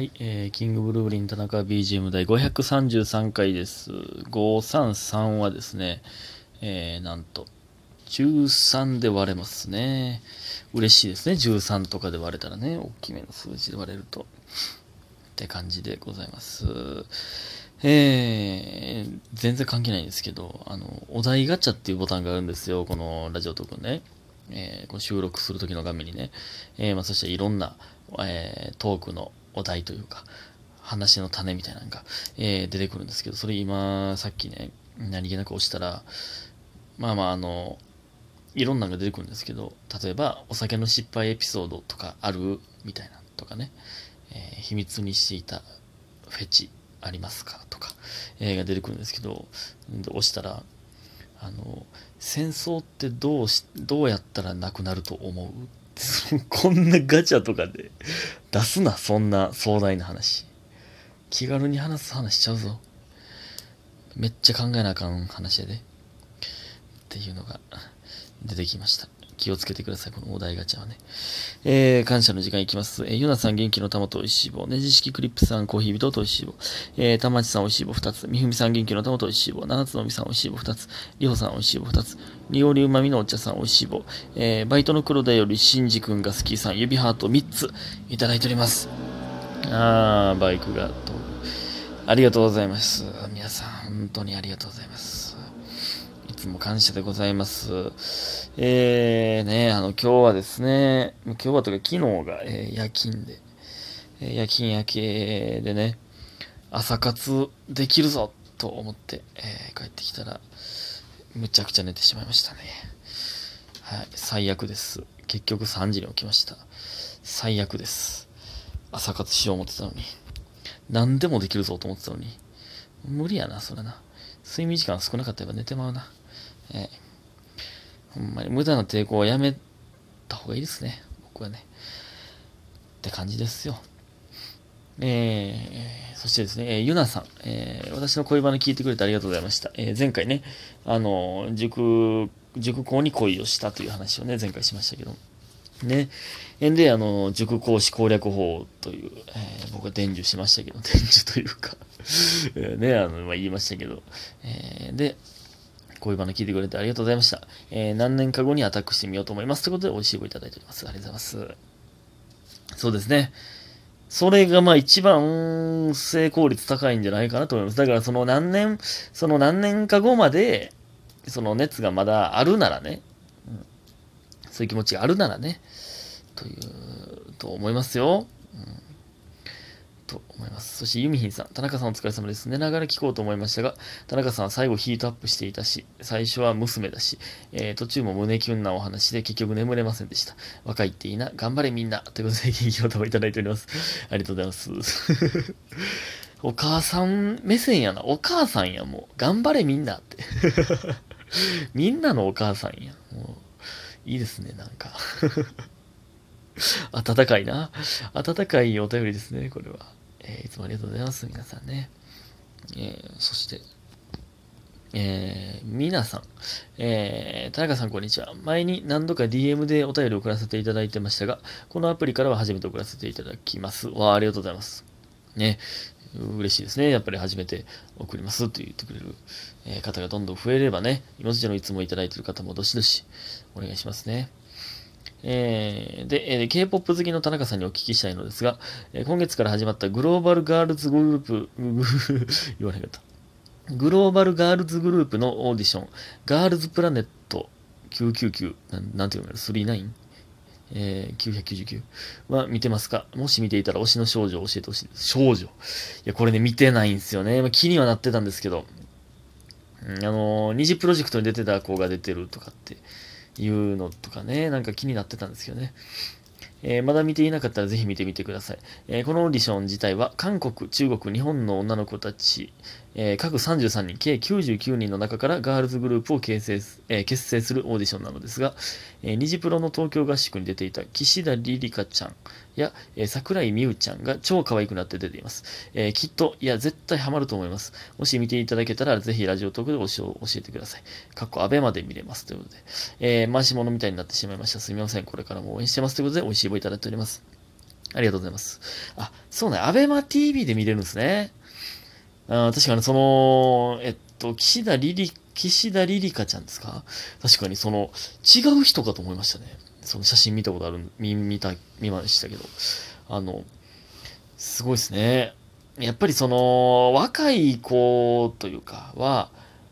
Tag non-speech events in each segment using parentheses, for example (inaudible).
はい、えー、キングブルーリン田中 BGM 第533回です。533はですね、えー、なんと、13で割れますね。嬉しいですね。13とかで割れたらね、大きめの数字で割れると。って感じでございます。えー、全然関係ないんですけど、あの、お題ガチャっていうボタンがあるんですよ。このラジオトークね。えー、この収録するときの画面にね。えー、まあ、そしていろんな、えー、トークのお題というか、話の種みたいなのが、えー、出てくるんですけど、それ今、さっきね、何気なく押したら、まあまあ、あの、いろんなのが出てくるんですけど、例えば、お酒の失敗エピソードとかある？みたいなとかね、えー秘密にしていたフェチありますか？とか、えーが出てくるんですけど、で押したら、あの、戦争ってどうし、どうやったらなくなると思う？(laughs) こんなガチャとかで出すな、そんな壮大な話。気軽に話す話しちゃうぞ。めっちゃ考えなあかん話やで。っていうのが出てきました。気をつけてください、このお題ガチャはね。えー、感謝の時間いきます。えー、ゆなさん元気の玉とおいしい棒。ねじ式クリップさんコーヒー人とおいしい棒。えー、たまちさんおいしい棒2つ。みふみさん元気の玉とおいしい棒。七つのみさんおいしい棒2つ。りほさんおいしい棒2つ。りおりうまみのお茶さんおいしい棒。えー、バイトの黒田よりしんじくんが好きさん指ハート3ついただいております。あー、バイクが通る。ありがとうございます。皆さん、本当にありがとうございます。いつも感謝でございます。えー、ね、あの、今日はですね、今日はというか昨日が、えー夜勤で、えー夜勤夜景でね、朝活できるぞと思って、えー帰ってきたら、むちゃくちゃ寝てしまいましたね。はい、最悪です。結局3時に起きました。最悪です。朝活しよう思ってたのに。何でもできるぞと思ってたのに。無理やな、それな。睡眠時間少なかったら寝てまうな。ええほんまに無駄な抵抗はやめた方がいいですね。僕はね。って感じですよ。えー、そしてですね、えーゆなさん、えー私の恋バナ聞いてくれてありがとうございました。えー前回ね、あの、塾、塾校に恋をしたという話をね、前回しましたけど、ね。えんで、あの、塾講師攻略法という、えー僕は伝授しましたけど、(laughs) 伝授というか (laughs) ね、あの、まあ、言いましたけど、えーで、恋バナ聞いてくれてありがとうございました。えー何年か後にアタックしてみようと思います。ということで、美味しい棒いただいております。ありがとうございます。そうですね。それがまあ一番成功率高いんじゃないかなと思います。だからその何年、その何年か後まで、その熱がまだあるならね、うんそういう気持ちがあるならね、という、と思いますよ。そしてユミヒンさん、田中さんお疲れ様です。寝ながら聞こうと思いましたが、田中さんは最後ヒートアップしていたし、最初は娘だし、えー途中も胸キュンなお話で結局眠れませんでした。若いっていいな、頑張れみんな。ということで、元気を玉いただいております。ありがとうございます。(laughs) お母さん目線やな。お母さんや、もう。頑張れみんなって。(laughs) みんなのお母さんや。もう、いいですね、なんか。(laughs) 暖かいな。暖かいお便りですね、これは。えーいつもありがとうございます、皆さんね。えーそして、えー、皆さん、えー、田中さんこんにちは。前に何度か DM でお便りを送らせていただいてましたが、このアプリからは初めて送らせていただきます。わあ、ありがとうございます。ね、嬉しいですね。やっぱり初めて送りますと言ってくれる、え方がどんどん増えればね、今までのいつもいただいている方もどしどしお願いしますね。えーで、えー K-POP 好きの田中さんにお聞きしたいのですが、えー今月から始まったグローバルガールズグループ、(laughs) 言われなかった。グローバルガールズグループのオーディション、ガールズプラネット999、なんなんていうの ?39? えー、999は見てますか？もし見ていたら推しの少女を教えてほしいです。少女いや、これね、見てないんですよね。まあ、気にはなってたんですけど、うんあのー二次プロジェクトに出てた子が出てるとかっていうのとかね、なんか気になってたんですけどね。えーまだ見ていなかったらぜひ見てみてください。えーこのオーディション自体は韓国、中国、日本の女の子たち、えー各33人、計99人の中からガールズグループを形成す、えー結成するオーディションなのですが、えー、ニジプロの東京合宿に出ていた岸田リリカちゃんや、えー桜井美羽ちゃんが超可愛くなって出ています。えーきっと、いや、絶対ハマると思います。もし見ていただけたら、ぜひラジオトークで教教えてください。かっこアベまで見れます。ということで、えー回し物みたいになってしまいました。すみません。これからも応援してます。ということで、美味しい棒いただいております。ありがとうございます。あ、そうね、アベマ TV で見れるんですね。あ確かにその、えっと、岸田リリ、岸田リリカちゃんですか？確かにその、違う人かと思いましたね。その写真見たことある、見、見た、見ましたけど。あの、すごいですね。やっぱりその、若い子というかは、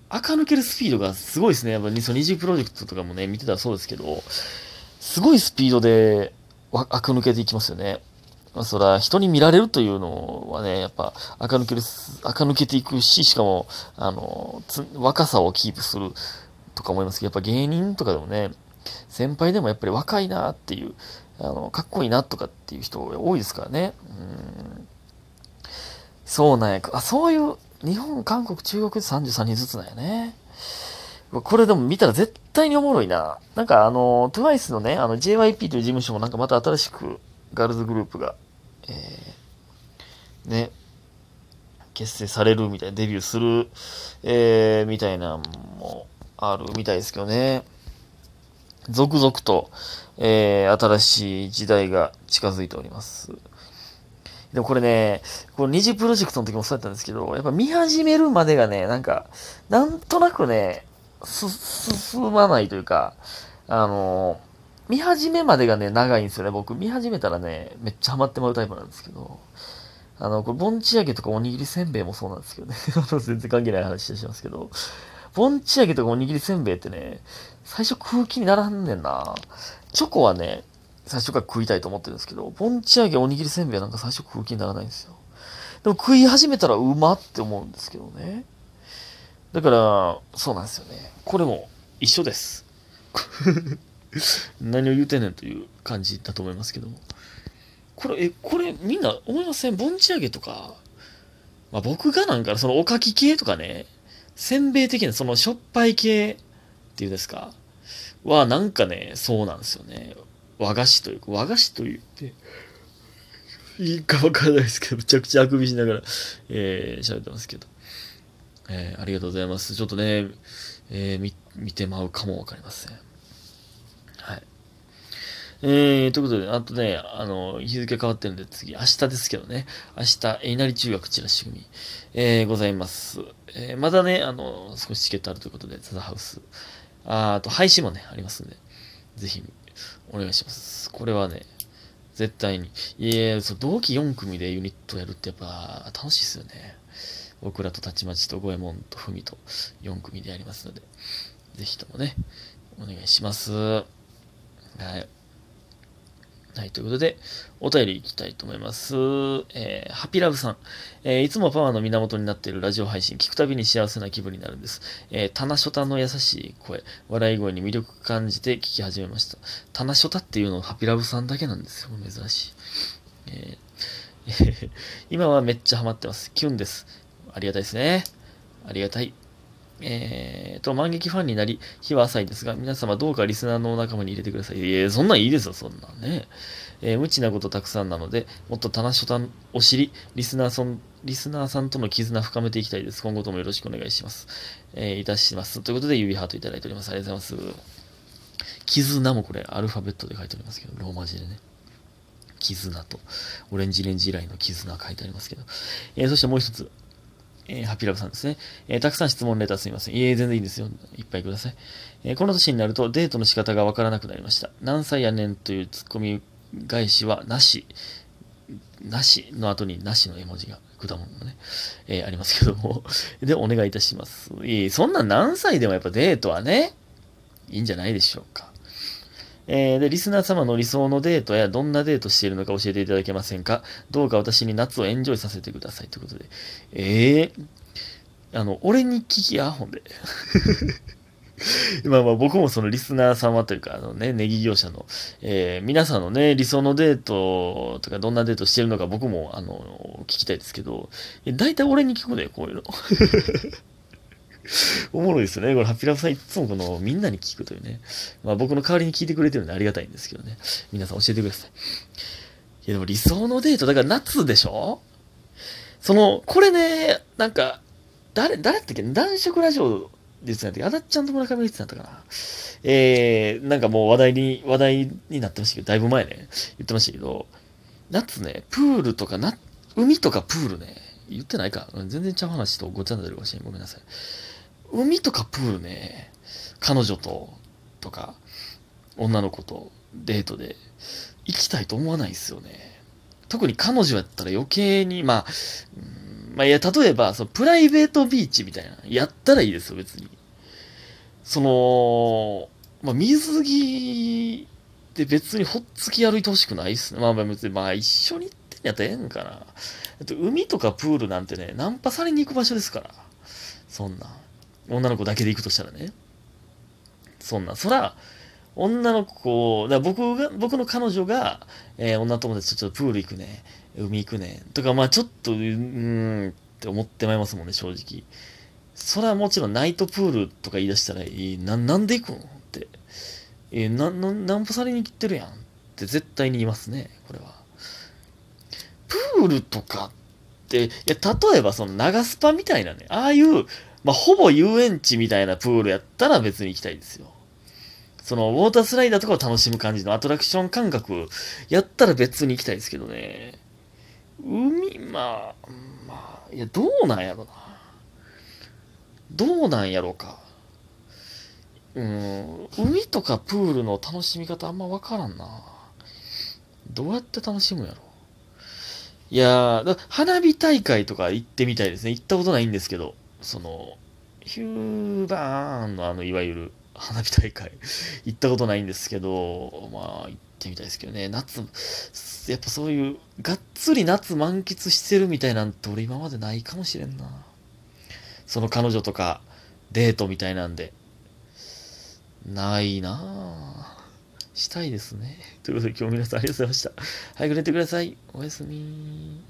垢抜けるスピードがすごいですね。やっぱ、その二次プロジェクトとかもね、見てたらそうですけど、すごいスピードで、垢抜けていきますよね。まあ、そら、人に見られるというのはね、やっぱ、垢抜ける、垢抜けていくし、しかも、あの、若さをキープするとか思いますけど、やっぱ芸人とかでもね、先輩でもやっぱり若いなっていう、あの、かっこいいなとかっていう人多いですからね。うんそうなんや。あ、そういう、日本、韓国、中国で33人ずつなんやね。これでも見たら絶対におもろいな。なんかあの、TWICE のね、あの JYP という事務所もなんかまた新しくガールズグループが、えー、ね、結成されるみたいな、デビューする、えー、みたいなのもあるみたいですけどね。続々と、えー、新しい時代が近づいております。でもこれね、この二次プロジェクトの時もそうだったんですけど、やっぱ見始めるまでがね、なんか、なんとなくね、す、進まないというか、あの、見始めまでがね、長いんですよね。僕、見始めたらね、めっちゃハマってまうタイプなんですけど、あの、これ、盆地揚げとかおにぎりせんべいもそうなんですけどね。(laughs) 全然関係ない話しますけど、盆地揚げとかおにぎりせんべいってね、最初空気にならんねんな。チョコはね、最初から食いたいと思ってるんですけど、ポンチ揚げおにぎりせんべいなんか最初食う気にならないんですよ。でも食い始めたらうまって思うんですけどね。だから、そうなんですよね。これも一緒です。(laughs) 何を言うてんねんという感じだと思いますけども。これ、え、これみんな思いません盆地揚げとか、まあ僕がなんかそのおかき系とかね、せんべい的なそのしょっぱい系っていうんですかはなんかね、そうなんですよね。和菓子というか、和菓子と言って、いいかわからないですけど、むちゃくちゃあくびしながら、えー、喋ってますけど。えー、ありがとうございます。ちょっとね、えー、見、てまうかもわかりません。はい。えー、ということで、あとね、あの、日付変わってるんで次、明日ですけどね、明日、稲荷中学チラシ組、えー、ございます。えー、まだね、あの、少しチケットあるということで、ザザハウス。ああと、配信もね、ありますんで、ぜひお願いします。これはね、絶対に。いえ、そう、同期4組でユニットやるってやっぱ楽しいですよね。僕らとたちまちと五右衛門とふみと4組でやりますので、ぜひともね、お願いします。はい。はい、ということで、お便りいきたいと思います。えー、ハピラブさん。えー、いつもパワーの源になっているラジオ配信、聞くたびに幸せな気分になるんです。えー、タナショタの優しい声、笑い声に魅力感じて聞き始めました。タナショタっていうのはハピラブさんだけなんですよ。珍しい。えー、今はめっちゃハマってます。キュンです。ありがたいですね。ありがたい。えー、と、万劇ファンになり、日は浅いですが、皆様どうかリスナーのお仲間に入れてください。いや、そんなんいいですよ、そんなんね。えー、無知なことたくさんなので、もっと棚書単を知り、リスナーさん、リスナーさんとの絆深めていきたいです。今後ともよろしくお願いします。えー、いたします。ということで、指ハートいただいております。ありがとうございます。絆もこれ、アルファベットで書いておりますけど、ローマ字でね。絆と、オレンジレンジ以来の絆書いてありますけど。えー、そしてもう一つ、えー、ハピラブさんですね。えー、たくさん質問レターすみません。いえ、全然いいんですよ。いっぱいください。えー、この年になるとデートの仕方がわからなくなりました。何歳やねんというツッコミ返しはなし。なしの後になしの絵文字が、果物のね、え、ありますけども。(laughs) で、お願いいたします。いい、そんな何歳でもやっぱデートはね、いいんじゃないでしょうか。えー、で、リスナー様の理想のデートやどんなデートしているのか教えていただけませんか？どうか私に夏をエンジョイさせてくださいということで。ええー、あの、俺に聞きや、ほんで。(laughs) まあまあ僕もそのリスナー様というか、あのね、ネギ業者の、えー、皆さんのね、理想のデートとかどんなデートしてるのか僕も、あの、聞きたいですけど、大体俺に聞くね、こういうの。(laughs) おもろいですよね。これ、ハッピーラブさんいつもこの、みんなに聞くというね。まあ僕の代わりに聞いてくれてるんでありがたいんですけどね。皆さん教えてください。いやでも理想のデート、だから夏でしょ？その、これね、なんか、誰、誰だったっけ？男色ラジオですね。あだっちゃんと村上言ってたんだったかな。えー、なんかもう話題に、話題になってましたけど、だいぶ前ね、言ってましたけど、夏ね、プールとかな、海とかプールね、言ってないか？全然ちゃう話とごちゃになるかもしれん。ごめんなさい。海とかプールね、彼女と、とか、女の子とデートで行きたいと思わないですよね。特に彼女やったら余計に、まあ、うんまあいや、例えば、そのプライベートビーチみたいな、やったらいいですよ、別に。その、まあ、水着で別にほっつき歩いてほしくないっすね。まあまあ別に、まあ一緒に行ってんやったらええんかな。海とかプールなんてね、ナンパされに行く場所ですから。そんな。女の子だけで行くとしたらね。そんな。そら、女の子、だ僕が、僕の彼女が、えー、女友達とちょっとプール行くね、海行くね、とか、まあちょっと、うーんって思ってまいりますもんね、正直。それはもちろんナイトプールとか言い出したら、えー、な、なんで行くのって。えー、な、な、ナンパされに来てるやんって絶対に言いますね、これは。プールとかって、いや、例えばその長スパみたいなね、ああいう、まあ、ほぼ遊園地みたいなプールやったら別に行きたいですよ。その、ウォータースライダーとかを楽しむ感じのアトラクション感覚やったら別に行きたいですけどね。海、まあ、まあ、いや、どうなんやろな。どうなんやろうか。うん、海とかプールの楽しみ方あんまわからんな。どうやって楽しむやろ。いやー、花火大会とか行ってみたいですね。行ったことないんですけど、その、ヒューバーンのあの、いわゆる花火大会、(laughs) 行ったことないんですけど、まあ、行ってみたいですけどね。夏、やっぱそういう、がっつり夏満喫してるみたいなんて俺今までないかもしれんな。その彼女とか、デートみたいなんで。ないなぁ。したいですね。ということで今日皆さんありがとうございました。早く寝てください。おやすみ。